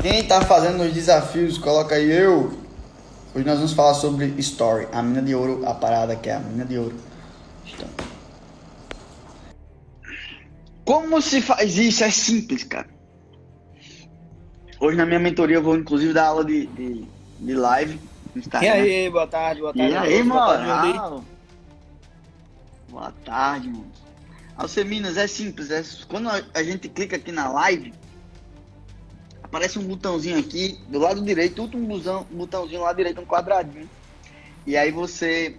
Quem tá fazendo os desafios, coloca aí eu. Hoje nós vamos falar sobre Story, a mina de ouro, a parada que é a mina de ouro. Então. Como se faz isso? É simples, cara. Hoje na minha mentoria eu vou inclusive dar aula de, de, de live. Instagram. E aí, boa tarde, boa tarde. E aí, mano? Boa tarde, mano. Alceminas, é simples. É, quando a gente clica aqui na live, aparece um botãozinho aqui do lado direito, último botão, botãozinho lá direito, um quadradinho. E aí você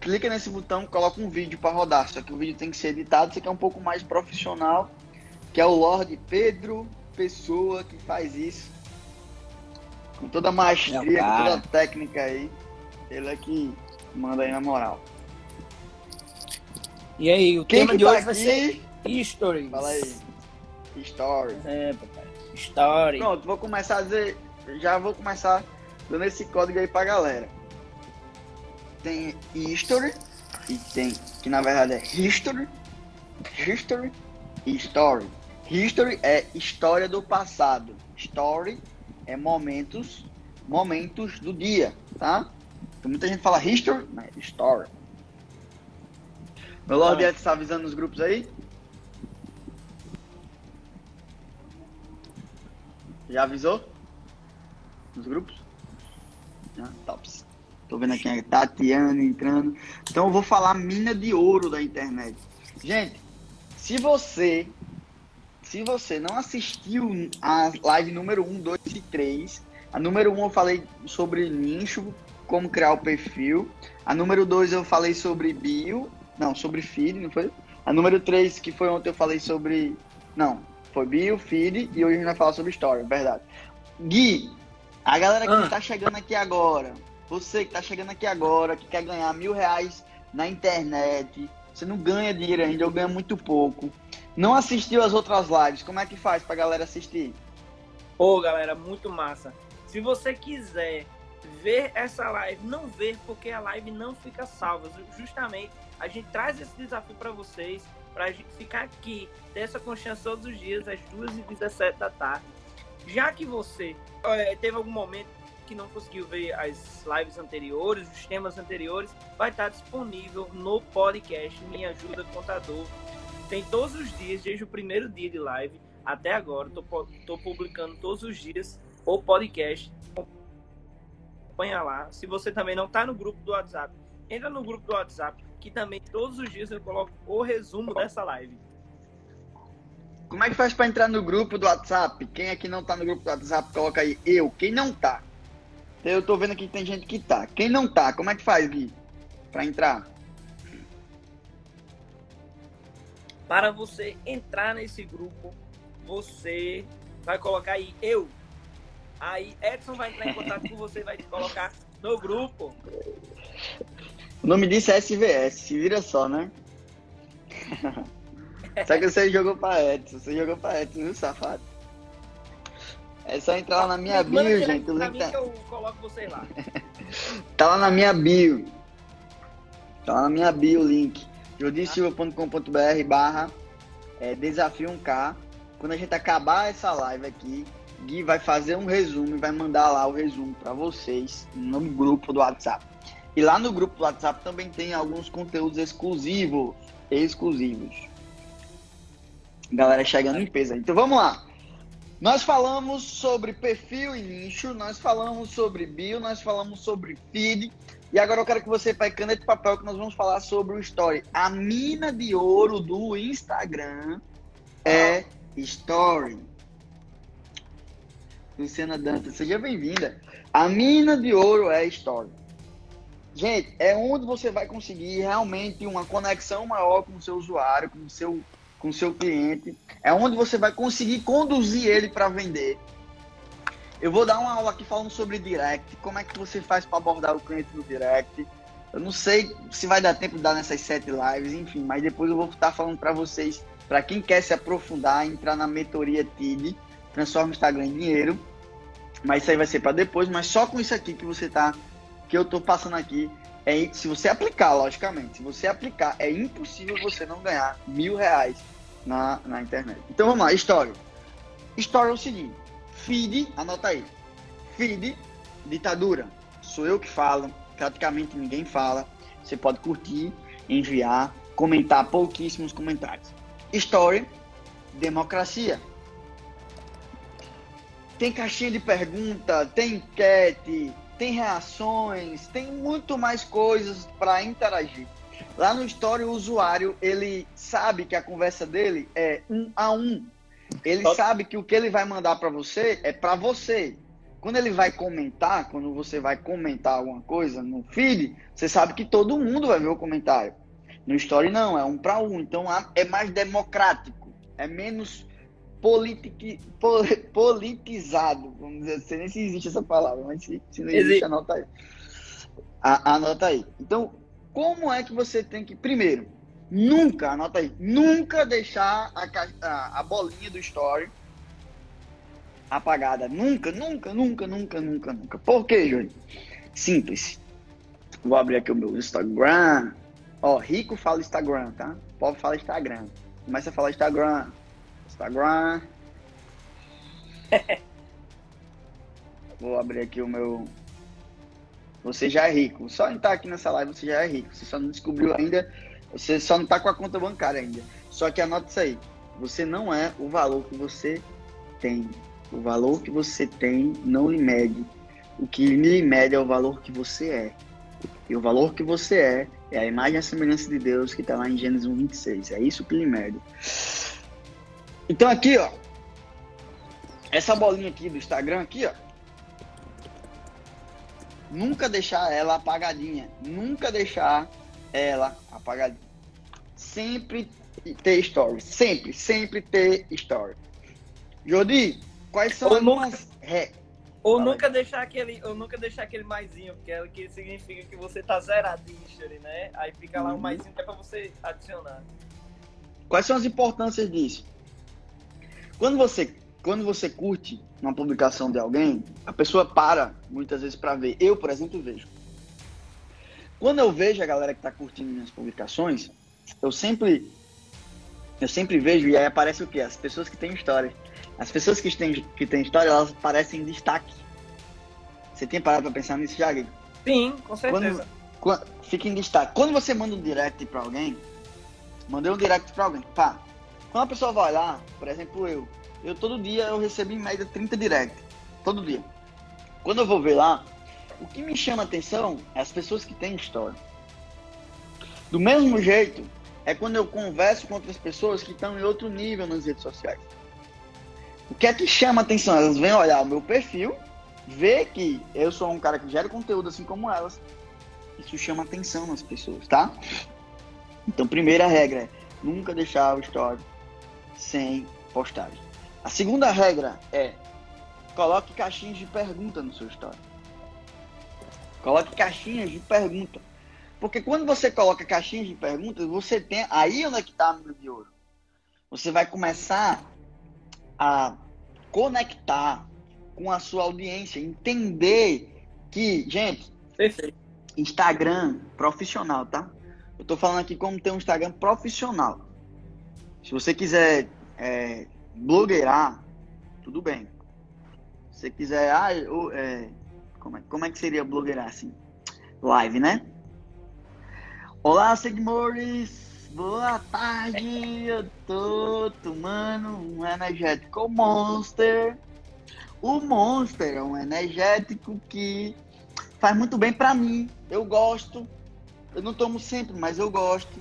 clica nesse botão, coloca um vídeo para rodar. Só que o vídeo tem que ser editado, você quer um pouco mais profissional, que é o Lorde Pedro Pessoa que faz isso. Com toda a maestria, com toda a técnica aí. Ele é que manda aí na moral. E aí, o Quem tema que de tá hoje vai aqui? ser Stories. Fala aí. Stories. É, papai. Story. Pronto, vou começar a dizer. Já vou começar dando esse código aí pra galera. Tem history e tem, que na verdade é history, history e story. History é história do passado. Story é momentos, momentos do dia, tá? Então, muita gente fala history, mas é story. Meu Lord Ah. Edson tá avisando nos grupos aí? Já avisou? Nos grupos? Tops. Tô vendo aqui a Tatiana entrando. Então eu vou falar mina de ouro da internet. Gente, se você se você não assistiu a live número 1, 2 e 3, a número 1 eu falei sobre nicho, como criar o perfil. A número 2 eu falei sobre bio, não, sobre feed, não foi? A número 3, que foi ontem eu falei sobre, não, foi bio, feed e hoje a gente vai falar sobre story, verdade. Gui, a galera que Ah. está chegando aqui agora, você que está chegando aqui agora, que quer ganhar mil reais na internet, você não ganha dinheiro ainda, eu ganho muito pouco. Não assistiu as outras lives, como é que faz pra galera assistir? Pô, galera, muito massa. Se você quiser ver essa live, não ver porque a live não fica salva. Justamente, a gente traz esse desafio para vocês, pra gente ficar aqui, ter essa constância todos os dias, às 2h17 da tarde. Já que você eh, teve algum momento que não conseguiu ver as lives anteriores, os temas anteriores, vai estar disponível no podcast Me Ajuda Contador. Tem todos os dias, desde o primeiro dia de live até agora. Estou publicando todos os dias o podcast. Acompanha lá. Se você também não está no grupo do WhatsApp, entra no grupo do WhatsApp, que também todos os dias eu coloco o resumo dessa live. Como é que faz pra entrar no grupo do WhatsApp? Quem aqui não tá no grupo do WhatsApp, coloca aí eu. Quem não tá? Eu tô vendo aqui que tem gente que tá. Quem não tá, como é que faz, Gui? Pra entrar? Para você entrar nesse grupo, você vai colocar aí eu. Aí Edson vai entrar em contato com você e vai te colocar no grupo. O nome disso é SVS, se vira só, né? Só que você jogou pra Edson, você jogou pra Edson, viu, safado? É só entrar lá na minha Manda bio, gente. O link tá, que eu coloco lá. tá lá na minha bio. Tá lá na minha bio o link. jodisilva.com.br barra é, desafio 1K. Quando a gente acabar essa live aqui, Gui vai fazer um resumo e vai mandar lá o resumo para vocês no grupo do WhatsApp. E lá no grupo do WhatsApp também tem alguns conteúdos exclusivos. Exclusivos. Galera chegando em peso. Então vamos lá. Nós falamos sobre perfil e nicho, nós falamos sobre bio, nós falamos sobre feed. E agora eu quero que você pegue caneta e papel que nós vamos falar sobre o Story. A mina de ouro do Instagram é Story. Luciana Dantas, seja bem-vinda. A mina de ouro é Story. Gente, é onde você vai conseguir realmente uma conexão maior com o seu usuário, com o seu, com o seu cliente. É onde você vai conseguir conduzir ele para vender. Eu vou dar uma aula aqui falando sobre direct, como é que você faz para abordar o cliente no direct. Eu não sei se vai dar tempo de dar nessas sete lives, enfim, mas depois eu vou estar falando para vocês, para quem quer se aprofundar, entrar na mentoria TID, transforma o Instagram em dinheiro. Mas isso aí vai ser para depois, mas só com isso aqui que você tá que eu tô passando aqui, é, se você aplicar, logicamente, se você aplicar, é impossível você não ganhar mil reais na, na internet. Então vamos lá, história. História é o seguinte, feed, anota aí, feed, ditadura, sou eu que falo, praticamente ninguém fala, você pode curtir, enviar, comentar pouquíssimos comentários. Story, democracia. Tem caixinha de pergunta, tem enquete, tem reações, tem muito mais coisas para interagir. Lá no Story, o usuário, ele sabe que a conversa dele é um a um. Ele sabe que o que ele vai mandar para você é para você. Quando ele vai comentar, quando você vai comentar alguma coisa no feed, você sabe que todo mundo vai ver o comentário. No Story não, é um para um. Então é mais democrático, é menos politic, pol, politizado, vamos dizer, não sei nem se existe essa palavra, mas se, se não existe, existe. anota aí. A, anota aí. Então, como é que você tem que, primeiro, nunca, anota aí, nunca deixar a, a, a bolinha do story apagada. Nunca, nunca, nunca, nunca, nunca, nunca. Por quê, Júlio? Simples. Vou abrir aqui o meu Instagram. Ó, rico fala Instagram, tá? Pobre fala Instagram. Começa a falar Instagram. Instagram. Vou abrir aqui o meu. Você já é rico. Só em estar aqui nessa live você já é rico. Você só não descobriu ainda. Você só não está com a conta bancária ainda. Só que anota isso aí. Você não é o valor que você tem. O valor que você tem não lhe mede. O que lhe mede é o valor que você é. E o valor que você é é a imagem e a semelhança de Deus que está lá em Gênesis 1, 26. É isso que lhe mede. Então aqui, ó. Essa bolinha aqui do Instagram aqui, ó. Nunca deixar ela apagadinha. Nunca deixar ela apagadinha. Sempre ter story. Sempre, sempre ter story. Jodi, quais são ou as nunca, é. Ou nunca aí. deixar aquele, ou nunca deixar aquele maisinho, porque é que significa que você tá history, né? Aí fica lá uhum. um maisinho que é pra você adicionar. Quais são as importâncias disso? Quando você, quando você curte uma publicação de alguém, a pessoa para muitas vezes para ver. Eu, por exemplo, vejo. Quando eu vejo a galera que está curtindo minhas publicações, eu sempre eu sempre vejo e aí aparece o quê? As pessoas que têm história. As pessoas que têm, que têm história, elas aparecem em destaque. Você tem parado para pensar nisso, Thiago? Sim, com certeza. Quando, quando, fica em destaque. Quando você manda um direct para alguém, mandei um direct para alguém, pá, quando a pessoa vai lá, por exemplo, eu, eu todo dia eu recebo em média 30 direct. Todo dia. Quando eu vou ver lá, o que me chama atenção é as pessoas que têm história. Do mesmo jeito, é quando eu converso com outras pessoas que estão em outro nível nas redes sociais. O que é que chama atenção? Elas vêm olhar o meu perfil, ver que eu sou um cara que gera conteúdo assim como elas. Isso chama atenção nas pessoas, tá? Então, primeira regra é nunca deixar o story sem postagem. A segunda regra é coloque caixinhas de pergunta no seu story. Coloque caixinhas de pergunta. Porque quando você coloca caixinhas de perguntas, você tem. Aí onde é que está a de ouro? Você vai começar a conectar com a sua audiência, entender que, gente, Perfeito. Instagram profissional, tá? Eu tô falando aqui como ter um Instagram profissional. Se você quiser é, blogueirar, tudo bem. Se você quiser, ah, eu, é, como, é, como é que seria blogueirar assim? Live, né? Olá, seguidores! Boa tarde! Eu tô tomando um energético Monster. O Monster é um energético que faz muito bem para mim. Eu gosto. Eu não tomo sempre, mas eu gosto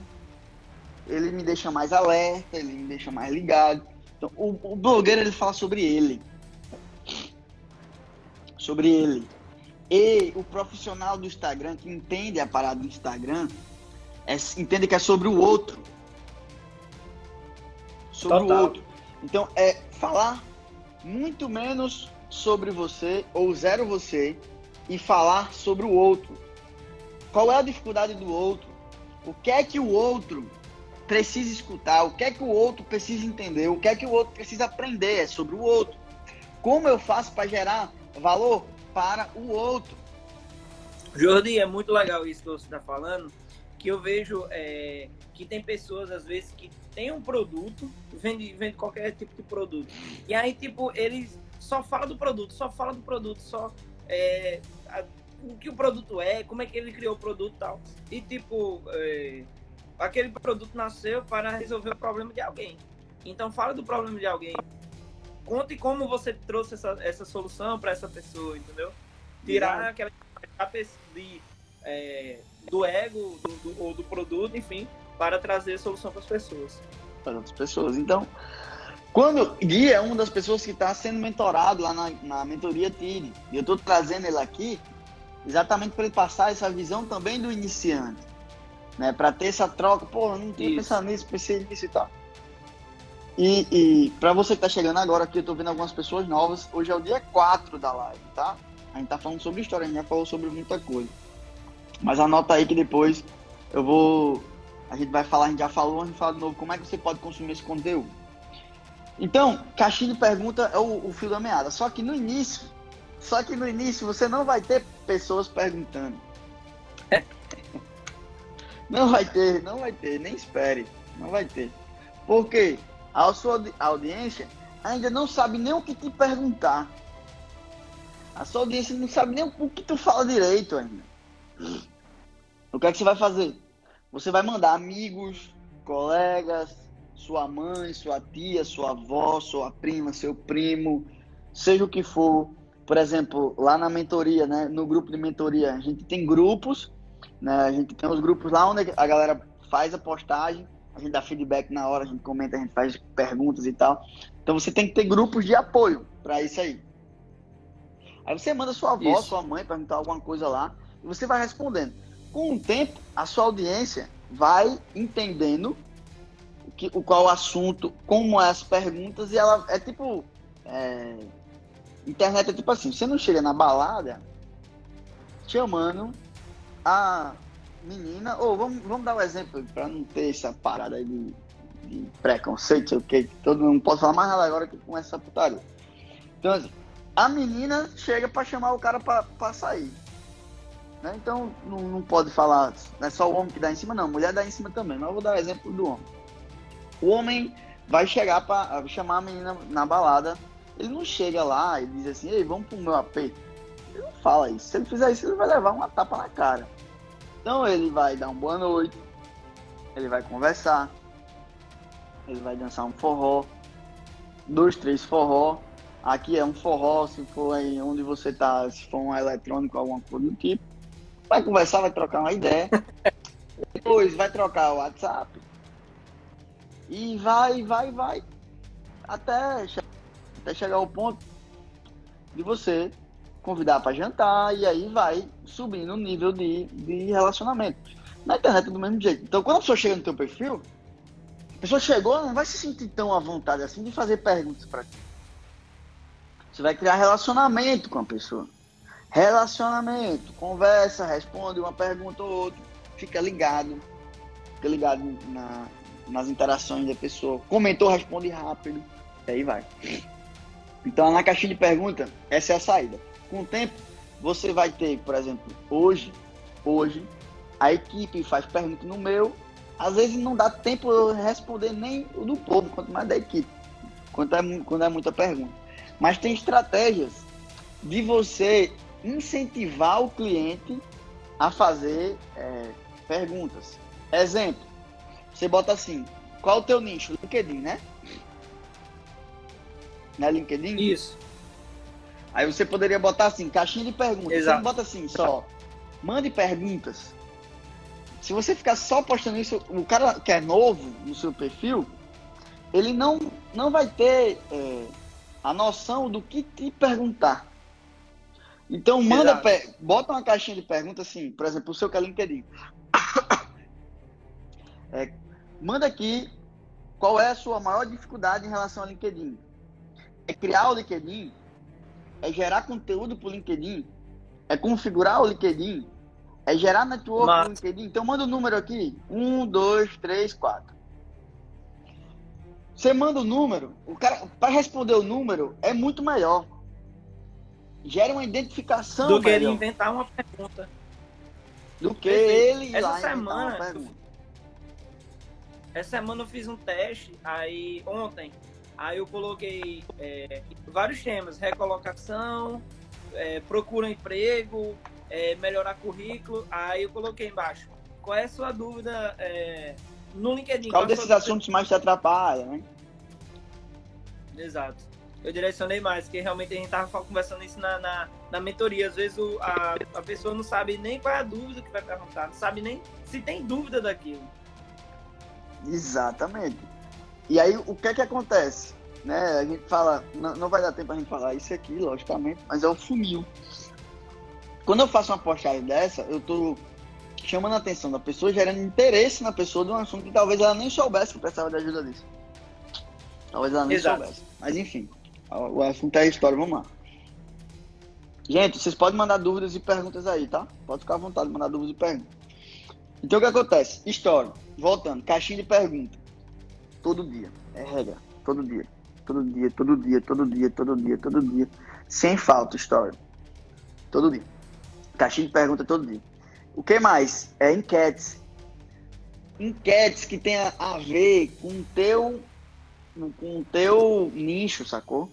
ele me deixa mais alerta, ele me deixa mais ligado. Então, o, o blogueiro ele fala sobre ele. Sobre ele. E o profissional do Instagram que entende a parada do Instagram é, entende que é sobre o outro. Sobre Total. o outro. Então é falar muito menos sobre você ou zero você e falar sobre o outro. Qual é a dificuldade do outro? O que é que o outro precisa escutar? O que é que o outro precisa entender? O que é que o outro precisa aprender? É sobre o outro. Como eu faço para gerar valor para o outro? Jordi, é muito legal isso que você está falando, que eu vejo é, que tem pessoas, às vezes, que tem um produto, vende, vende qualquer tipo de produto. E aí, tipo, eles só falam do produto, só falam do produto, só é, a, o que o produto é, como é que ele criou o produto e tal. E, tipo, é, aquele produto nasceu para resolver o problema de alguém. Então, fala do problema de alguém. Conte como você trouxe essa, essa solução para essa pessoa, entendeu? Tirar aquela de, é, do ego do, do, ou do produto, enfim, para trazer solução para as pessoas. Para as pessoas. Então, quando Gui é uma das pessoas que está sendo mentorado lá na, na mentoria TIRI, e eu estou trazendo ele aqui exatamente para ele passar essa visão também do iniciante, né? Para ter essa troca, pô, não tinha pensado nisso, pensei nisso e tal. E, e para você que está chegando agora aqui, eu estou vendo algumas pessoas novas. Hoje é o dia 4 da live, tá? A gente tá falando sobre história, a gente já falou sobre muita coisa. Mas anota aí que depois eu vou. A gente vai falar, a gente já falou, a gente fala de novo como é que você pode consumir esse conteúdo. Então, caixinha de pergunta é o, o fio da meada. Só que no início, só que no início você não vai ter pessoas perguntando. Não vai ter, não vai ter, nem espere. Não vai ter. Porque a sua audiência ainda não sabe nem o que te perguntar. A sua audiência não sabe nem o que tu fala direito ainda. O que é que você vai fazer? Você vai mandar amigos, colegas, sua mãe, sua tia, sua avó, sua prima, seu primo, seja o que for. Por exemplo, lá na mentoria, né, no grupo de mentoria, a gente tem grupos, né, a gente tem os grupos lá onde a galera faz a postagem, a gente dá feedback na hora, a gente comenta, a gente faz perguntas e tal. Então você tem que ter grupos de apoio para isso aí. Aí você manda sua avó, isso. sua mãe perguntar alguma coisa lá e você vai respondendo. Com o tempo, a sua audiência vai entendendo o, que, o qual assunto, como é as perguntas, e ela é tipo. É, internet é tipo assim, você não chega na balada chamando a menina, ou vamos, vamos dar um exemplo para não ter essa parada aí de, de preconceito, que, todo mundo pode falar mais nada agora que com essa putaria. Então, assim, a menina chega para chamar o cara para sair. Né? Então não, não, pode falar, não é só o homem que dá em cima, não, a mulher dá em cima também. Mas eu vou dar o exemplo do homem. O homem vai chegar para chamar a menina na balada, ele não chega lá e diz assim, ei, vamos pro meu AP. Ele não fala isso. Se ele fizer isso, ele vai levar uma tapa na cara. Então ele vai dar uma boa noite, ele vai conversar, ele vai dançar um forró, dois, três forró. Aqui é um forró, se for aí onde você tá, se for um eletrônico, alguma coisa do tipo vai conversar, vai trocar uma ideia. Depois vai trocar o WhatsApp. E vai, vai, vai. Até, até chegar ao ponto de você convidar para jantar e aí vai subindo o nível de, de relacionamento. Na internet é do mesmo jeito. Então quando a pessoa chega no teu perfil, a pessoa chegou, não vai se sentir tão à vontade assim de fazer perguntas para ti. Você vai criar relacionamento com a pessoa. Relacionamento, conversa, responde uma pergunta ou outra, fica ligado, fica ligado na, nas interações da pessoa. Comentou, responde rápido, e aí vai. Então, na caixinha de pergunta, essa é a saída. Com o tempo, você vai ter, por exemplo, hoje, hoje, a equipe faz pergunta no meu, às vezes não dá tempo eu responder nem o do povo, quanto mais da equipe, quando é, quando é muita pergunta. Mas tem estratégias de você incentivar o cliente a fazer é, perguntas. Exemplo, você bota assim, qual o teu nicho? LinkedIn, né? Não é LinkedIn? Isso. Aí você poderia botar assim, caixinha de perguntas. Exato. Você não bota assim, só, mande perguntas. Se você ficar só postando isso, o cara que é novo no seu perfil, ele não, não vai ter é, a noção do que te perguntar. Então manda, pe... bota uma caixinha de perguntas assim, por exemplo, o seu que é LinkedIn. É, manda aqui qual é a sua maior dificuldade em relação ao LinkedIn. É criar o LinkedIn? É gerar conteúdo para o LinkedIn? É configurar o LinkedIn? É gerar network Mas... no LinkedIn? Então manda o um número aqui. Um, dois, três, quatro. Você manda o número, o cara, para responder o número, é muito melhor. Gera uma identificação. Do que ele inventar uma pergunta. Do que ele Essa semana, essa semana eu fiz um teste, aí ontem, aí eu coloquei é, vários temas, recolocação, é, procura emprego, é, melhorar currículo, aí eu coloquei embaixo, qual é a sua dúvida é, no LinkedIn? Qual, qual desses assuntos mais te atrapalha, né? Exato. Eu direcionei mais, porque realmente a gente tava conversando isso na, na, na mentoria. Às vezes o, a, a pessoa não sabe nem qual é a dúvida que vai perguntar, não sabe nem se tem dúvida daquilo. Exatamente. E aí, o que é que acontece? Né? A gente fala, não, não vai dar tempo a gente falar isso aqui, logicamente, mas é o funil. Quando eu faço uma postagem dessa, eu tô chamando a atenção da pessoa, gerando interesse na pessoa de um assunto que talvez ela nem soubesse que precisava de ajuda disso. Talvez ela nem Exato. soubesse. Mas enfim, o assunto é a história, vamos lá. Gente, vocês podem mandar dúvidas e perguntas aí, tá? Pode ficar à vontade de mandar dúvidas e perguntas. Então o que acontece? História. Voltando, caixinha de pergunta. Todo dia. É regra. Todo dia. Todo dia, todo dia, todo dia, todo dia, todo dia. Sem falta, história. Todo dia. Caixinha de pergunta todo dia. O que mais? É enquetes. Enquetes que tenha a ver com o teu, com o teu nicho, sacou?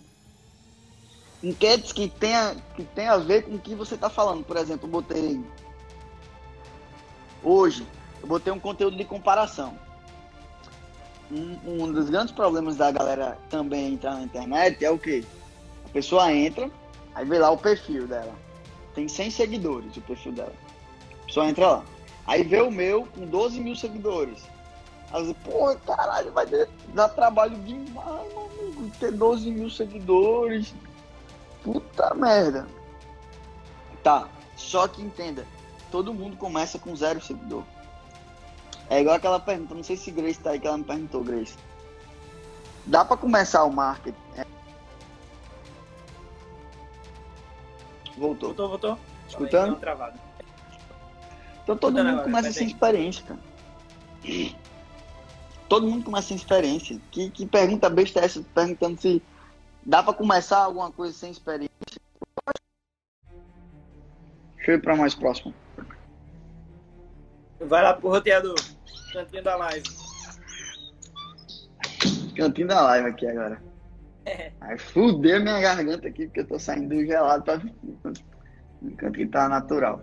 Enquetes que tenha, que tenha a ver com o que você está falando. Por exemplo, eu botei hoje, eu botei um conteúdo de comparação. Um, um dos grandes problemas da galera também entrar na internet é o que? A pessoa entra, aí vê lá o perfil dela. Tem 100 seguidores o perfil dela. A pessoa entra lá. Aí vê o meu com 12 mil seguidores. Aí você, pô, caralho, vai dar trabalho demais, meu amigo, ter 12 mil seguidores. Puta merda. Tá, só que entenda, todo mundo começa com zero seguidor. É igual aquela pergunta, não sei se Grace tá aí que ela me perguntou, Grace. Dá para começar o marketing? É... Voltou. Voltou, voltou. Escutando? Travado. Então todo mundo agora, começa sem experiência, cara. Todo mundo começa sem experiência. Que, que pergunta besta é essa? Perguntando se dá para começar alguma coisa sem experiência. Deixa eu ir para mais próximo. Vai lá pro roteador. Cantinho da live. Cantinho da live aqui agora. É. Aí fudeu minha garganta aqui, porque eu tô saindo gelado pra no canto que tá natural.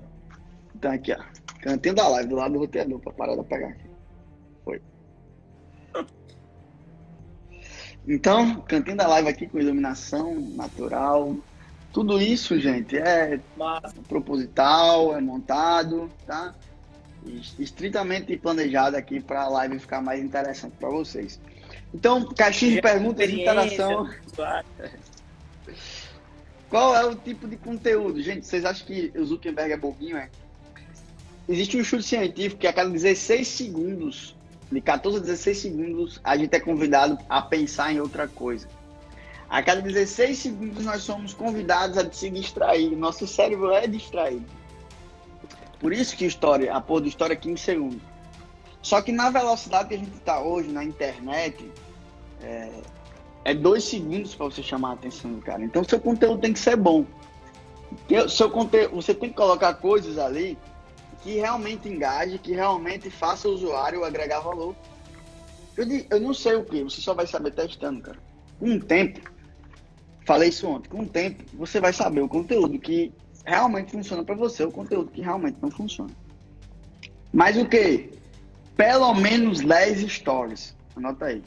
Então aqui, ó. Cantinho da live, do lado do roteador, pra parar de pegar aqui. Foi. Então, cantinho da live aqui com iluminação natural. Tudo isso, gente, é Massa. proposital, é montado, tá? Estritamente planejado aqui para a live ficar mais interessante para vocês. Então, caixinha de perguntas e interação. Qual é o tipo de conteúdo? Gente, vocês acham que o Zuckerberg é bobinho, é? Existe um estudo científico que a cada 16 segundos, de 14 a 16 segundos, a gente é convidado a pensar em outra coisa. A cada 16 segundos nós somos convidados a se distrair. Nosso cérebro é distraído. Por isso que história, a porra de história é 15 segundos. Só que na velocidade que a gente está hoje na internet, é, é dois segundos para você chamar a atenção do cara. Então seu conteúdo tem que ser bom. Seu conteúdo, você tem que colocar coisas ali que realmente engaje, que realmente faça o usuário agregar valor. Eu, eu não sei o que, você só vai saber testando, cara. Com um tempo, falei isso ontem, com um tempo você vai saber o conteúdo que realmente funciona para você, o conteúdo que realmente não funciona. Mas o que? Pelo menos 10 stories. Anota aí.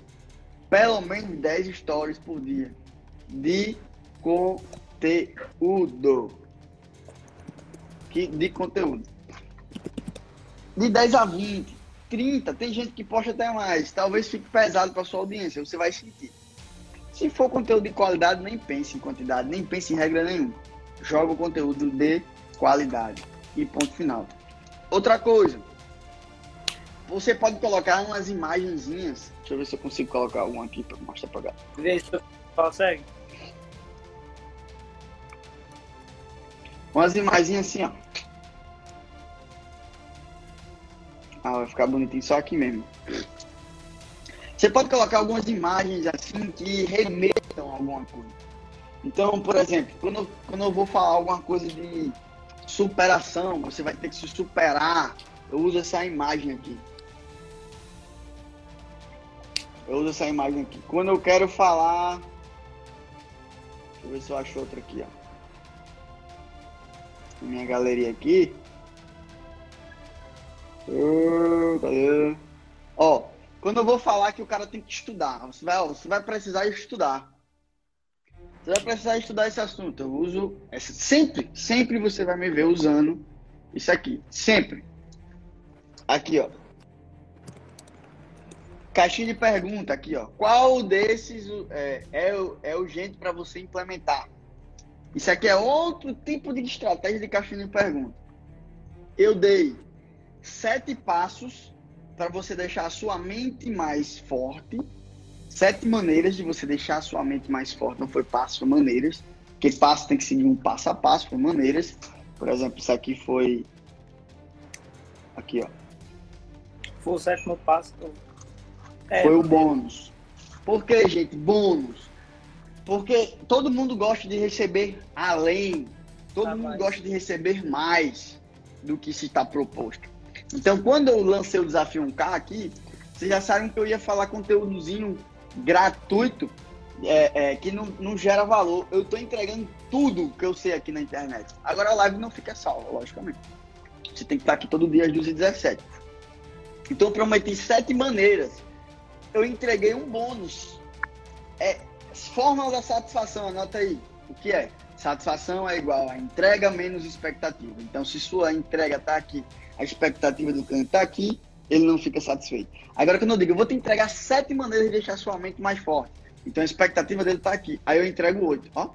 Pelo menos 10 stories por dia de conteúdo. Que, de conteúdo. De 10 a 20, 30, tem gente que posta até mais. Talvez fique pesado para sua audiência, você vai sentir. Se for conteúdo de qualidade, nem pense em quantidade, nem pense em regra nenhuma joga o conteúdo de qualidade. E ponto final. Outra coisa, você pode colocar umas imagenzinhas. Deixa eu ver se eu consigo colocar alguma aqui para mostrar para galera. Vê se consegue. Umas imagens assim, ó. Ah, vai ficar bonitinho só aqui mesmo. Você pode colocar algumas imagens assim que remetam a alguma coisa. Então, por exemplo, quando, quando eu vou falar alguma coisa de superação, você vai ter que se superar. Eu uso essa imagem aqui. Eu uso essa imagem aqui. Quando eu quero falar. Deixa eu ver se eu acho outra aqui, ó minha galeria aqui. Ó, quando eu vou falar que o cara tem que estudar, você vai, você vai precisar estudar. Você vai precisar estudar esse assunto. Eu uso sempre, sempre você vai me ver usando isso aqui, sempre. Aqui, ó. Caixinha de pergunta aqui, ó. Qual desses é, é, é urgente para você implementar? Isso aqui é outro tipo de estratégia de caixinha de pergunta. Eu dei sete passos para você deixar a sua mente mais forte. Sete maneiras de você deixar a sua mente mais forte. Não foi passo, foi maneiras. Porque passo tem que seguir um passo a passo, foi maneiras. Por exemplo, isso aqui foi. Aqui, ó. Foi o sétimo passo. É, foi o bônus. Por que, gente? Bônus. Porque todo mundo gosta de receber além, todo ah, mundo mais. gosta de receber mais do que se está proposto. Então, quando eu lancei o desafio 1K aqui, vocês já sabem que eu ia falar conteúdozinho gratuito é, é, que não, não gera valor. Eu estou entregando tudo que eu sei aqui na internet. Agora a live não fica salva, logicamente. Você tem que estar aqui todo dia às 12h17. Então eu prometi sete maneiras. Eu entreguei um bônus. É, Fórmula da satisfação, anota aí. O que é? Satisfação é igual a entrega menos expectativa. Então, se sua entrega está aqui, a expectativa do cliente está aqui, ele não fica satisfeito. Agora, quando eu digo, eu vou te entregar sete maneiras de deixar sua mente mais forte. Então, a expectativa dele está aqui. Aí eu entrego oito. Ó,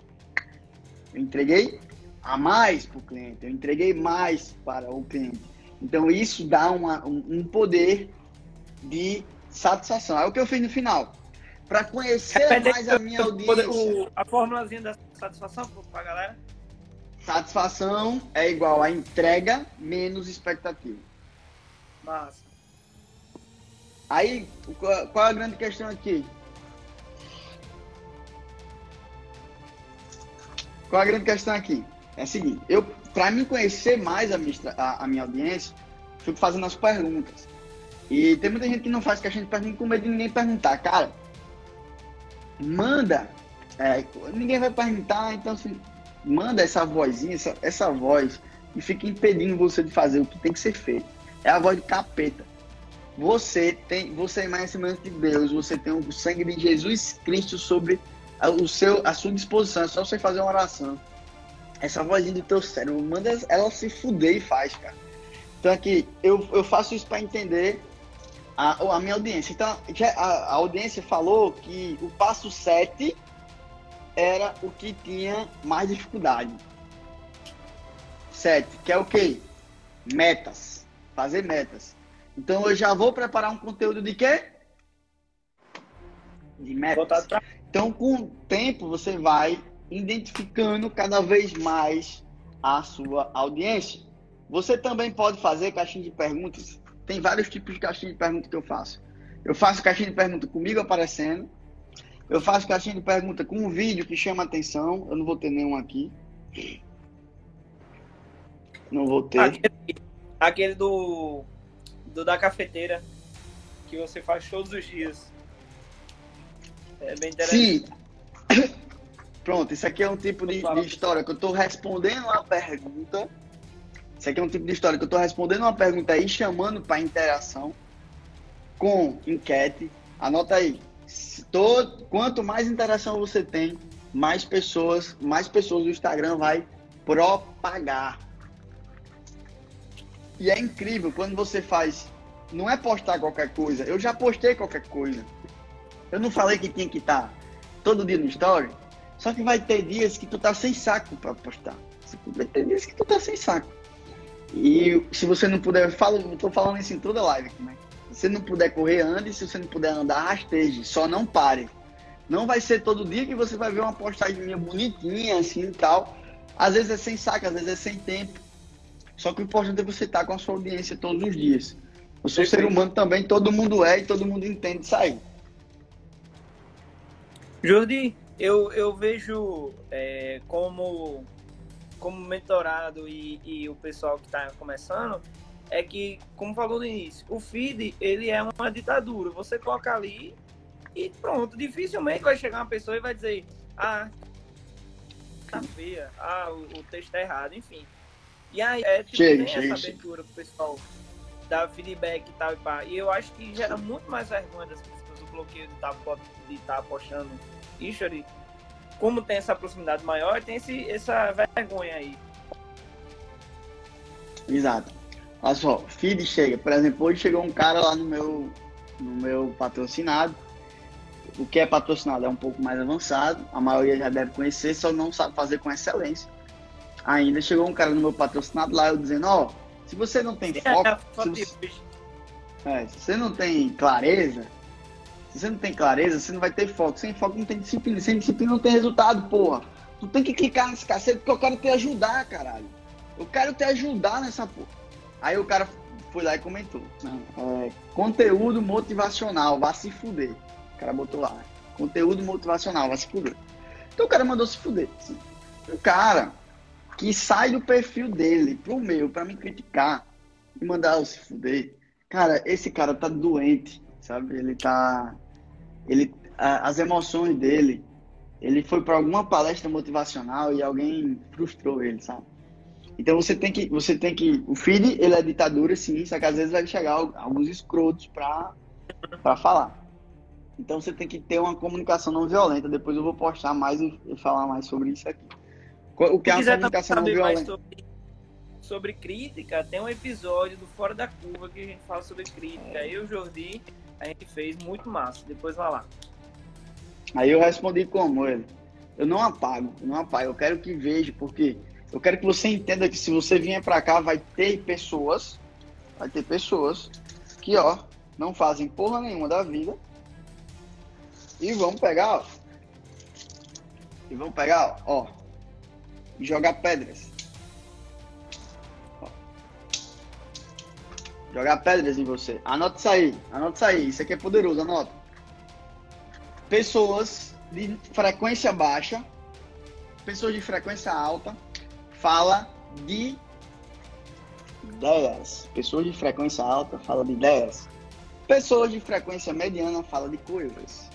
eu entreguei a mais para o cliente. Eu entreguei mais para o cliente. Então, isso dá uma, um, um poder de satisfação. É o que eu fiz no final para conhecer Repete mais a minha audiência. O, a formulazinha da satisfação para a galera? Satisfação é igual a entrega menos expectativa. Massa. Aí, qual a grande questão aqui? Qual a grande questão aqui? É a seguinte, eu, para me conhecer mais a minha, a, a minha audiência, fico fazendo as perguntas. E tem muita gente que não faz questão de pergunta com medo de ninguém perguntar. Cara, manda. É, ninguém vai perguntar, então assim, manda essa vozinha, essa, essa voz, e fica impedindo você de fazer o que tem que ser feito. É a voz de capeta. Você tem, você é mais semelhante de Deus, você tem o sangue de Jesus Cristo sobre a, o seu, a sua disposição, é só você fazer uma oração. Essa vozinha do teu cérebro, manda ela se fuder e faz, cara. Então aqui, eu, eu faço isso para entender a, a minha audiência. Então, a, a, audiência falou que o passo 7 era o que tinha mais dificuldade. 7, que é o quê? Metas. Fazer metas. Então eu já vou preparar um conteúdo de quê? De metas. Então, com o tempo, você vai identificando cada vez mais a sua audiência. Você também pode fazer caixinha de perguntas tem vários tipos de caixinha de pergunta que eu faço. Eu faço caixinha de pergunta comigo aparecendo. Eu faço caixinha de pergunta com um vídeo que chama atenção. Eu não vou ter nenhum aqui. Não vou ter. Aquele, aquele do, do da cafeteira que você faz todos os dias. É bem interessante. Sim. Pronto, isso aqui é um tipo de, de história que eu estou respondendo uma pergunta isso aqui é um tipo de história que eu estou respondendo uma pergunta aí, chamando para interação com enquete. Anota aí. Todo, quanto mais interação você tem, mais pessoas, mais pessoas do Instagram vai propagar. E é incrível quando você faz. Não é postar qualquer coisa. Eu já postei qualquer coisa. Eu não falei que tinha que estar todo dia no story. Só que vai ter dias que tu tá sem saco para postar Tem dias que tu tá sem saco. E se você não puder, falo, tô falando isso em toda live né? Se você não puder correr, ande. Se você não puder andar, rasteje. Só não pare. Não vai ser todo dia que você vai ver uma postagem bonitinha, assim e tal. Às vezes é sem saco, às vezes é sem tempo. Só que o importante é você estar com a sua audiência todos os dias. Eu sou ser humano também, todo mundo é e todo mundo entende isso aí. Jordi, eu, eu vejo é, como, como mentorado e, e o pessoal que está começando, é que, como falou no início, o feed ele é uma ditadura. Você coloca ali e pronto. Dificilmente vai chegar uma pessoa e vai dizer, ah, tá feia, ah, o, o texto tá errado, enfim. E aí é tipo, chega, chega, essa abertura pro pessoal dar feedback e tal e pá. E eu acho que gera muito mais vergonha das pessoas o bloqueio de estar tá, de tá postando history. Como tem essa proximidade maior, tem esse, essa vergonha aí. Exato. Olha só, feed chega. Por exemplo, hoje chegou um cara lá no meu, no meu patrocinado. O que é patrocinado é um pouco mais avançado. A maioria já deve conhecer, só não sabe fazer com excelência. Ainda chegou um cara no meu patrocinado lá, eu dizendo, ó, oh, se você não tem foco, se você, é, se você não tem clareza, se você não tem clareza, você não vai ter foco. Sem foco não tem disciplina. Sem disciplina não tem resultado, porra. Tu tem que clicar nesse cacete porque eu quero te ajudar, caralho. Eu quero te ajudar nessa porra. Aí o cara foi lá e comentou. É, conteúdo motivacional, vá se fuder. O cara botou lá. Conteúdo motivacional, vá se fuder. Então o cara mandou se fuder. Assim. O cara que sai do perfil dele pro meu, para me criticar e mandar eu se fuder. Cara, esse cara tá doente, sabe? Ele tá. Ele, as emoções dele. Ele foi para alguma palestra motivacional e alguém frustrou ele, sabe? Então você tem que, você tem que, o feed ele é ditadura sim, só que às vezes vai chegar alguns escrotos para para falar. Então você tem que ter uma comunicação não violenta. Depois eu vou postar mais e, falar mais sobre isso aqui. O que é uma comunicação não violenta? Sobre, sobre, crítica, tem um episódio do Fora da Curva que a gente fala sobre crítica. Eu e o Jordi, a gente fez muito massa. Depois vai lá. Aí eu respondi como ele. Eu não apago, eu não apago. Eu quero que veja, porque eu quero que você entenda que se você vier para cá, vai ter pessoas, vai ter pessoas que, ó, não fazem porra nenhuma da vida e vão pegar, ó, e vão pegar, ó, jogar pedras. Jogar pedras em você. Anota isso aí, anota isso aí, isso aqui é poderoso, anota. Pessoas de frequência baixa, pessoas de frequência alta, fala de ideias. Pessoas de frequência alta fala de ideias. Pessoas de frequência mediana fala de coisas.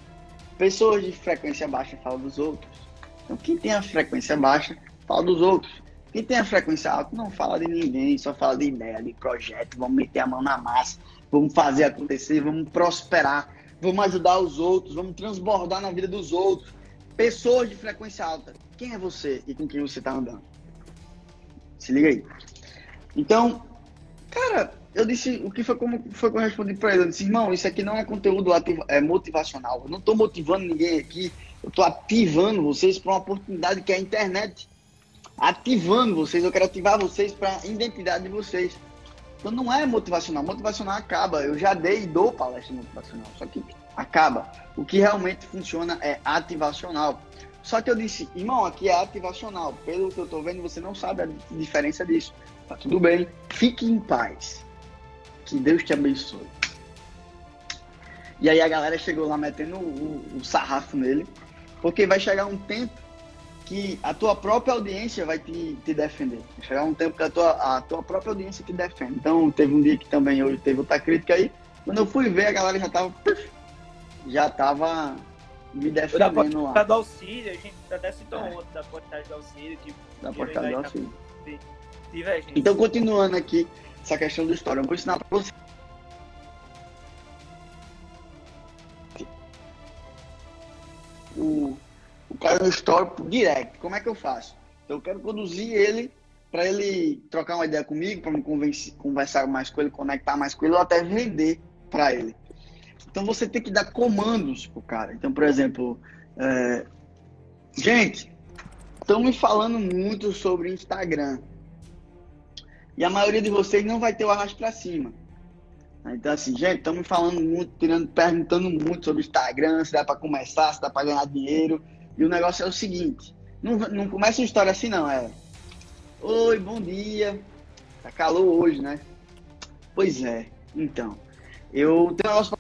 Pessoas de frequência baixa falam dos outros. Então, quem tem a frequência baixa fala dos outros. Quem tem a frequência alta não fala de ninguém, só fala de ideia, de projeto. Vamos meter a mão na massa, vamos fazer acontecer, vamos prosperar, vamos ajudar os outros, vamos transbordar na vida dos outros. Pessoas de frequência alta. Quem é você e com quem você está andando? Se liga aí. Então, cara, eu disse o que foi como foi que eu respondi para ele. Eu disse, irmão, isso aqui não é conteúdo ativa, é motivacional. Eu não estou motivando ninguém aqui. Eu estou ativando vocês para uma oportunidade que é a internet. Ativando vocês, eu quero ativar vocês para a identidade de vocês. Então não é motivacional. Motivacional acaba. Eu já dei e dou palestra motivacional. Só que acaba. O que realmente funciona é ativacional. Só que eu disse, irmão, aqui é ativacional. Pelo que eu tô vendo, você não sabe a diferença disso. Tá tudo bem. Fique em paz. Que Deus te abençoe. E aí a galera chegou lá metendo o, o sarrafo nele. Porque vai chegar um tempo que a tua própria audiência vai te, te defender. Vai chegar um tempo que a tua, a tua própria audiência te defende. Então, teve um dia que também hoje teve outra crítica aí. Quando eu fui ver, a galera já tava. Já tava me defendendo lá. Da do auxílio, a gente até citou é. outro da portagem do auxílio. Que da portagem do auxílio. Então, continuando aqui, essa questão do história, eu vou ensinar para você. O, o cara no histórico direto, como é que eu faço? Eu quero conduzir ele para ele trocar uma ideia comigo, para me conversar mais com ele, conectar mais com ele, ou até vender para ele. Então você tem que dar comandos pro cara. Então, por exemplo, é... gente, estão me falando muito sobre Instagram. E a maioria de vocês não vai ter o arrasto para cima. Então, assim, gente, estão me falando muito, tirando, perguntando muito sobre Instagram, se dá para começar, se dá para ganhar dinheiro. E o negócio é o seguinte: não, não começa uma história assim, não. É. Oi, bom dia. Tá calor hoje, né? Pois é. Então, eu tenho um negócio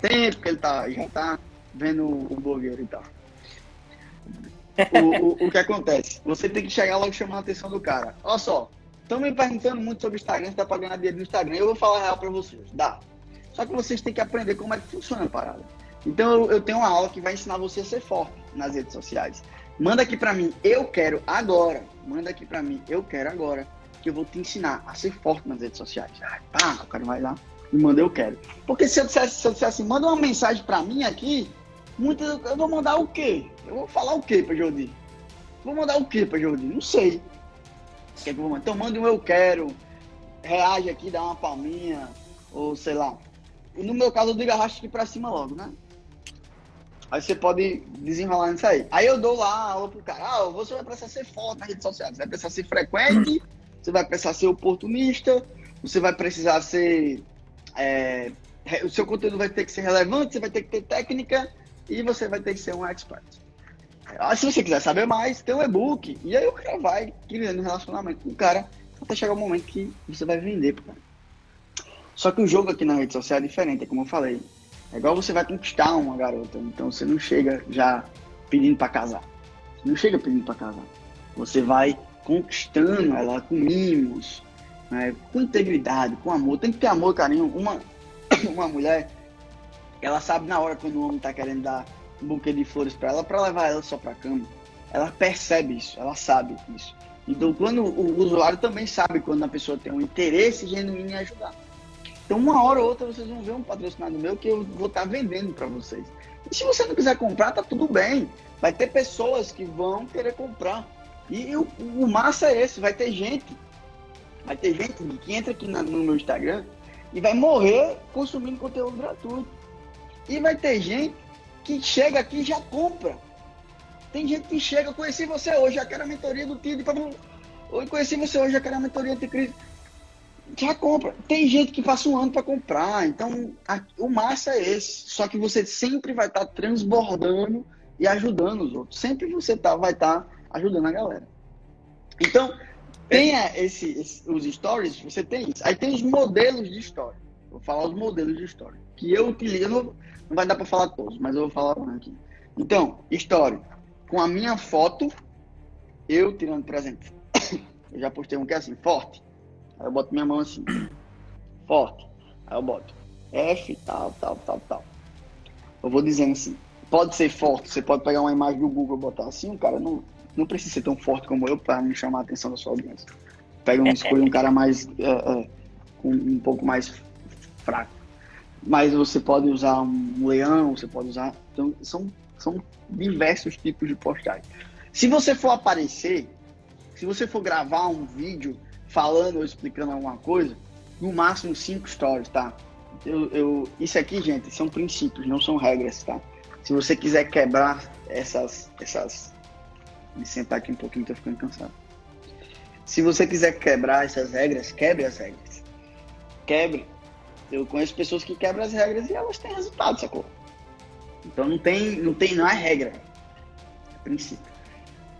tempo que ele tá, já tá vendo o blogueiro e tal. O, o, o, que acontece? Você tem que chegar logo chamando a atenção do cara. Olha só, estão me perguntando muito sobre Instagram, se dá pra ganhar dinheiro no Instagram. Eu vou falar real pra vocês. Dá. Só que vocês têm que aprender como é que funciona a parada. Então eu, eu tenho uma aula que vai ensinar você a ser forte nas redes sociais. Manda aqui pra mim, eu quero agora. Manda aqui pra mim, eu quero agora. Que eu vou te ensinar a ser forte nas redes sociais. Ah, tá, o cara vai lá me manda eu quero. Porque se eu dissesse, se eu dissesse assim, manda uma mensagem para mim aqui, muitas, eu vou mandar o quê? Eu vou falar o quê para Jordi? Vou mandar o quê para Jordi? Não sei. É? Então manda um eu quero, reage aqui, dá uma palminha, ou sei lá. No meu caso, eu digo arraste aqui pra cima logo, né? Aí você pode desenrolar nisso aí. Aí eu dou lá aula pro cara. Ah, você vai precisar ser forte nas redes sociais. Você vai precisar ser frequente, você vai precisar ser oportunista, você vai precisar ser é, o seu conteúdo vai ter que ser relevante, você vai ter que ter técnica e você vai ter que ser um expert. Ah, se você quiser saber mais, tem um e-book. E aí o cara vai criando um relacionamento com o cara até chegar o momento que você vai vender pro cara. Só que o jogo aqui na rede social é diferente, é como eu falei. É igual você vai conquistar uma garota. Então você não chega já pedindo para casar. Você não chega pedindo para casar. Você vai conquistando ela com mimos, né, com integridade, com amor. Tem que ter amor, carinho. Uma, uma mulher, ela sabe na hora quando o homem está querendo dar um buquê de flores para ela, para levar ela só para cama. Ela percebe isso, ela sabe isso. Então, quando o usuário também sabe quando a pessoa tem um interesse genuíno em ajudar. Então, uma hora ou outra, vocês vão ver um patrocinado meu que eu vou estar tá vendendo para vocês. E se você não quiser comprar, tá tudo bem. Vai ter pessoas que vão querer comprar. E o, o massa é esse, vai ter gente Vai ter gente que entra aqui no meu Instagram e vai morrer consumindo conteúdo gratuito. E vai ter gente que chega aqui e já compra. Tem gente que chega, conheci você hoje, já quero a mentoria do Tio. Oi, conheci você hoje, já quero a mentoria Cris. Já compra. Tem gente que passa um ano para comprar. Então, a, o massa é esse. Só que você sempre vai estar tá transbordando e ajudando os outros. Sempre você tá, vai estar tá ajudando a galera. Então, tenha esse, esse, os stories, você tem isso. Aí tem os modelos de história. Vou falar os modelos de história. Que eu utilizo, não, não vai dar para falar todos, mas eu vou falar um aqui. Então, história. Com a minha foto, eu tirando, por exemplo, eu já postei um que é assim, forte. Aí eu boto minha mão assim, forte. Aí eu boto F, tal, tal, tal, tal. Eu vou dizendo assim, pode ser forte, você pode pegar uma imagem do Google e botar assim, o cara não, não precisa ser tão forte como eu para me chamar a atenção da sua audiência. Pega um, escolha um cara mais é, é, um, pouco mais fraco. Mas você pode usar um leão, você pode usar. Então, são, são diversos tipos de postagem. Se você for aparecer, se você for gravar um vídeo falando ou explicando alguma coisa, no máximo cinco stories, tá? Eu, eu, isso aqui, gente, são princípios, não são regras, tá? Se você quiser quebrar essas, essas me sentar aqui um pouquinho, tô ficando cansado. Se você quiser quebrar essas regras, quebre as regras. Quebre. Eu conheço pessoas que quebram as regras e elas têm resultado, sacou? Então não tem, não tem, não é regra. É princípio.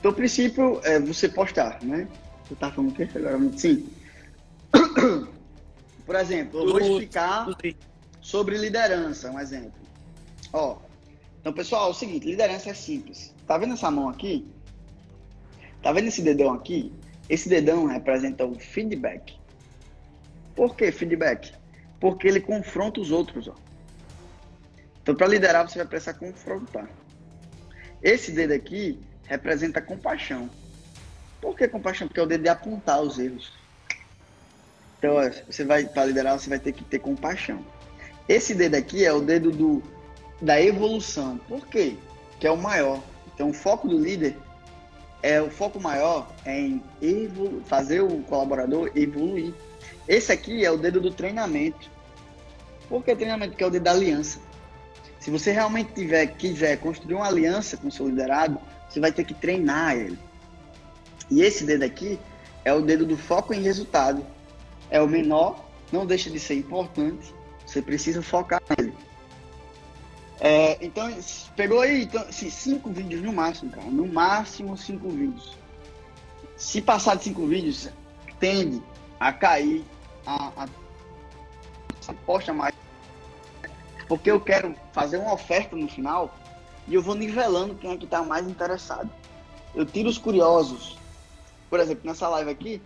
Então o princípio é você postar, né? Você tá falando o quê? Agora, sim. Por exemplo, eu vou explicar sobre liderança, um exemplo. Ó, então pessoal, é o seguinte, liderança é simples. Tá vendo essa mão aqui? Tá vendo esse dedão aqui? Esse dedão representa o feedback. Por que feedback? Porque ele confronta os outros. Ó. Então, para liderar, você vai precisar confrontar. Esse dedo aqui representa compaixão. Por que compaixão? Porque é o dedo de apontar os erros. Então, você vai para liderar, você vai ter que ter compaixão. Esse dedo aqui é o dedo do, da evolução. Por quê? Que é o maior. Então, o foco do líder é o foco maior é em evolu fazer o colaborador evoluir. Esse aqui é o dedo do treinamento. Por que treinamento? Porque é o dedo da aliança. Se você realmente tiver, quiser construir uma aliança com o seu liderado, você vai ter que treinar ele. E esse dedo aqui é o dedo do foco em resultado. É o menor, não deixa de ser importante. Você precisa focar nele. É, então, pegou aí então, assim, cinco vídeos no máximo, cara. No máximo cinco vídeos. Se passar de cinco vídeos, tende a cair a, a posta mais porque eu quero fazer uma oferta no final e eu vou nivelando quem é que está mais interessado. Eu tiro os curiosos. Por exemplo, nessa live aqui,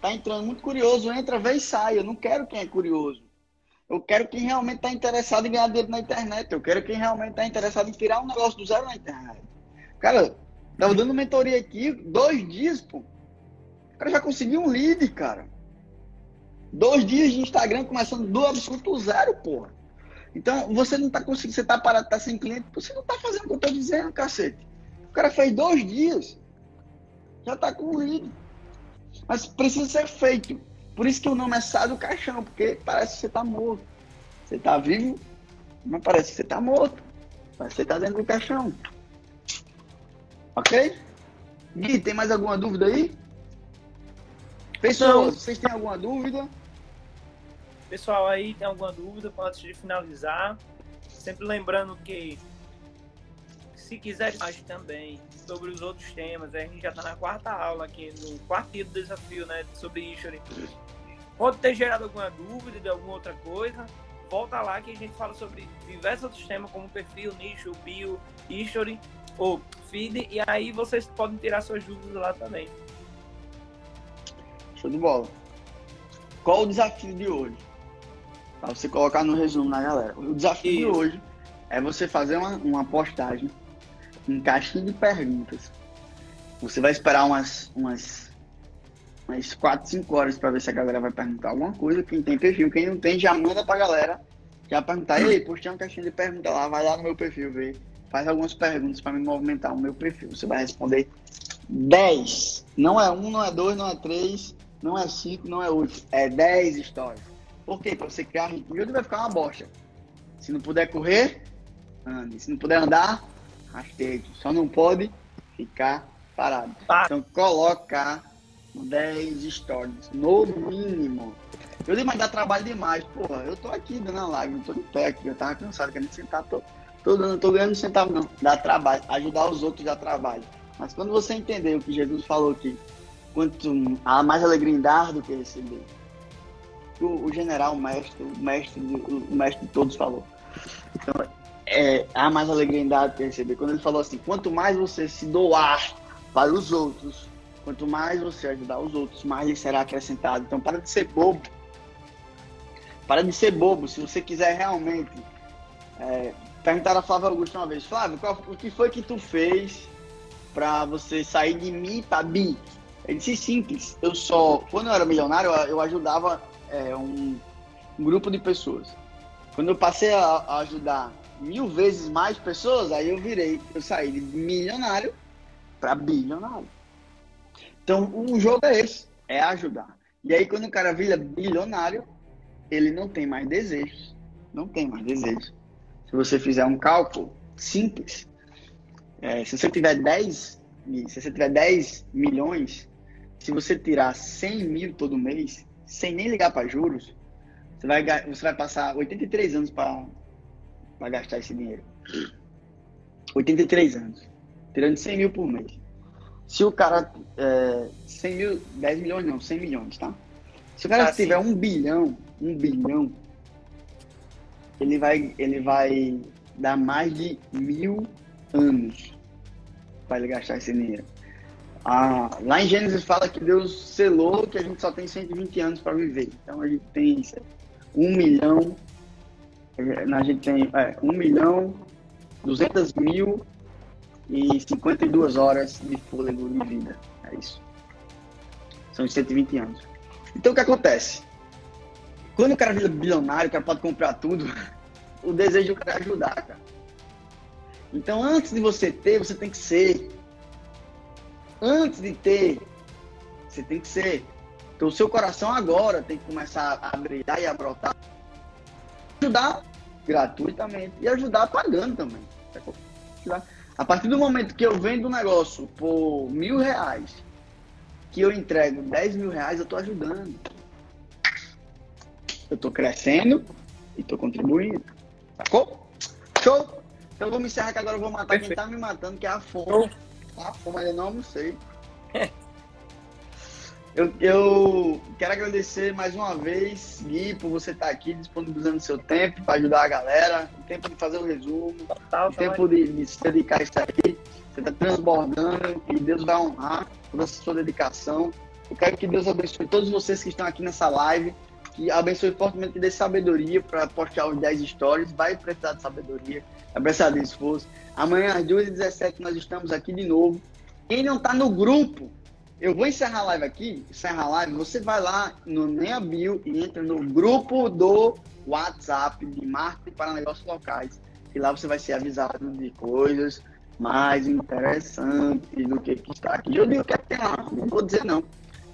tá entrando muito curioso, entra, vem e sai. Eu não quero quem é curioso. Eu quero quem realmente está interessado em ganhar dinheiro na internet. Eu quero quem realmente está interessado em tirar um negócio do zero na internet. Cara, tava dando mentoria aqui, dois dias, pô. O cara já conseguiu um lead, cara. Dois dias de Instagram começando do absoluto zero, porra. Então, você não tá conseguindo, você tá parado, tá sem cliente, você não tá fazendo o que eu tô dizendo, cacete. O cara fez dois dias, já tá com o lead. Mas precisa ser feito. Por isso que o nome é Sai do Caixão, porque parece que você tá morto. Você tá vivo, mas parece que você tá morto. Parece que você tá dentro do caixão. Ok? Gui, tem mais alguma dúvida aí? Pessoal, vocês têm alguma dúvida? Pessoal, aí tem alguma dúvida antes de finalizar? Sempre lembrando que se quiser mais também sobre os outros temas, a gente já está na quarta aula aqui, no quarto desafio, né, sobre History. Pode ter gerado alguma dúvida de alguma outra coisa, volta lá que a gente fala sobre diversos outros temas, como perfil, nicho, bio, History ou feed, e aí vocês podem tirar suas dúvidas lá também. Show de bola. Qual o desafio de hoje? Para você colocar no resumo na galera. O desafio Isso. de hoje é você fazer uma, uma postagem em caixinha de perguntas. Você vai esperar umas, umas, umas 4, 5 horas para ver se a galera vai perguntar alguma coisa. Quem tem perfil, quem não tem, já manda pra galera. Já perguntar, ei, postei uma caixinha de perguntas lá, vai lá no meu perfil ver. Faz algumas perguntas para me movimentar o meu perfil. Você vai responder 10. Não é um, não é dois, não é três, não é cinco, não é oito. É 10 histórias. Por quê? Pra você criar ritmo. E vai ficar uma bosta. Se não puder correr, ande. Se não puder andar, rasteje. Só não pode ficar parado. Tá. Então, colocar 10 stories, no mínimo. Eu digo, mas dá trabalho demais. Porra, eu tô aqui dando a live, não tô de pé aqui. Eu tava cansado, querendo sentar. Tô, tô, dando, tô ganhando centavo, não. Dá trabalho. Ajudar os outros dá trabalho. Mas quando você entender o que Jesus falou aqui, quanto há mais alegria em dar do que receber o, o general, o mestre, o mestre, o mestre de todos falou. Então, é, há mais alegria em dar do que receber. Quando ele falou assim, quanto mais você se doar para os outros, quanto mais você ajudar os outros, mais lhe será acrescentado. Então, para de ser bobo. Para de ser bobo. Se você quiser realmente é, perguntar a Flávio Augusto uma vez, Flávio, qual, o que foi que tu fez para você sair de mim para mim? Ele disse simples. Eu só, quando eu era milionário, eu, eu ajudava é, um, um, grupo de pessoas. Quando eu passei a, a, ajudar mil vezes mais pessoas, aí eu virei, eu saí de milionário para bilionário. Então, o jogo é esse, é ajudar. E aí, quando o cara vira bilionário, ele não tem mais desejos. Não tem mais desejos. Se você fizer um cálculo simples, é, se você tiver 10, se você tiver 10 milhões, se você tirar 100 mil todo mês, sem nem ligar para juros, você vai, você vai passar 83 anos para gastar esse dinheiro. 83 anos. Tirando 100 mil por mês. Se o cara. É, 100 mil, 10 milhões não, 100 milhões, tá? Se o cara ah, tiver sim. um bilhão, um bilhão, ele vai, ele vai dar mais de mil anos para ele gastar esse dinheiro. Ah, lá em Gênesis fala que Deus selou que a gente só tem 120 anos para viver. Então a gente tem um milhão, a gente tem é, um milhão, 200 mil e 52 horas de fôlego de vida. É isso. São 120 anos. Então o que acontece? Quando o cara vira bilionário, o cara pode comprar tudo, o desejo é ajudar, cara. Então antes de você ter, você tem que ser antes de ter, você tem que ser. Então, o seu coração agora tem que começar a brilhar e a brotar. Ajudar gratuitamente e ajudar pagando também. A partir do momento que eu vendo um negócio por mil reais, que eu entrego 10 mil reais, eu estou ajudando. Eu estou crescendo e estou contribuindo. Sacou? Show? Então eu vou me encerrar que agora eu vou matar Perfeito. quem tá me matando, que é a fome. A fome, ainda não almocei. Eu, eu, quero agradecer mais uma vez, Gui, por você estar aqui disponibilizando seu tempo para ajudar a galera, o tempo de fazer o resumo, o tempo de, de, se dedicar a isso aí. Você está transbordando e Deus vai honrar toda a sua dedicação. Eu quero que Deus abençoe todos vocês que estão aqui nessa live, que abençoe fortemente e dê sabedoria para postar os 10 stories. Vai precisar de sabedoria, vai precisar de esforço. Amanhã às 2h17 nós estamos aqui de novo. Quem não está no grupo, eu vou encerrar a live aqui, encerrar a live, você vai lá no minha bio e entra no grupo do WhatsApp de marketing para negócios locais. E lá você vai ser avisado de coisas mais interessantes do que, que está aqui. Eu digo que tem lá, não vou dizer não.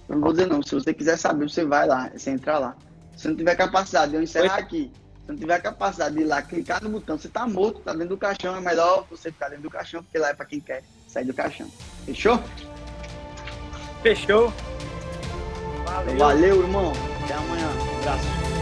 Não vou dizer não. Se você quiser saber, você vai lá, você entra lá. Se não tiver capacidade de eu encerrar aqui, se não tiver capacidade de ir lá, clicar no botão, você está morto, está dentro do caixão, é melhor você ficar dentro do caixão, porque lá é para quem quer sair do caixão. Fechou? Fechou. Valeu. Valeu, irmão. Até amanhã. Um abraço.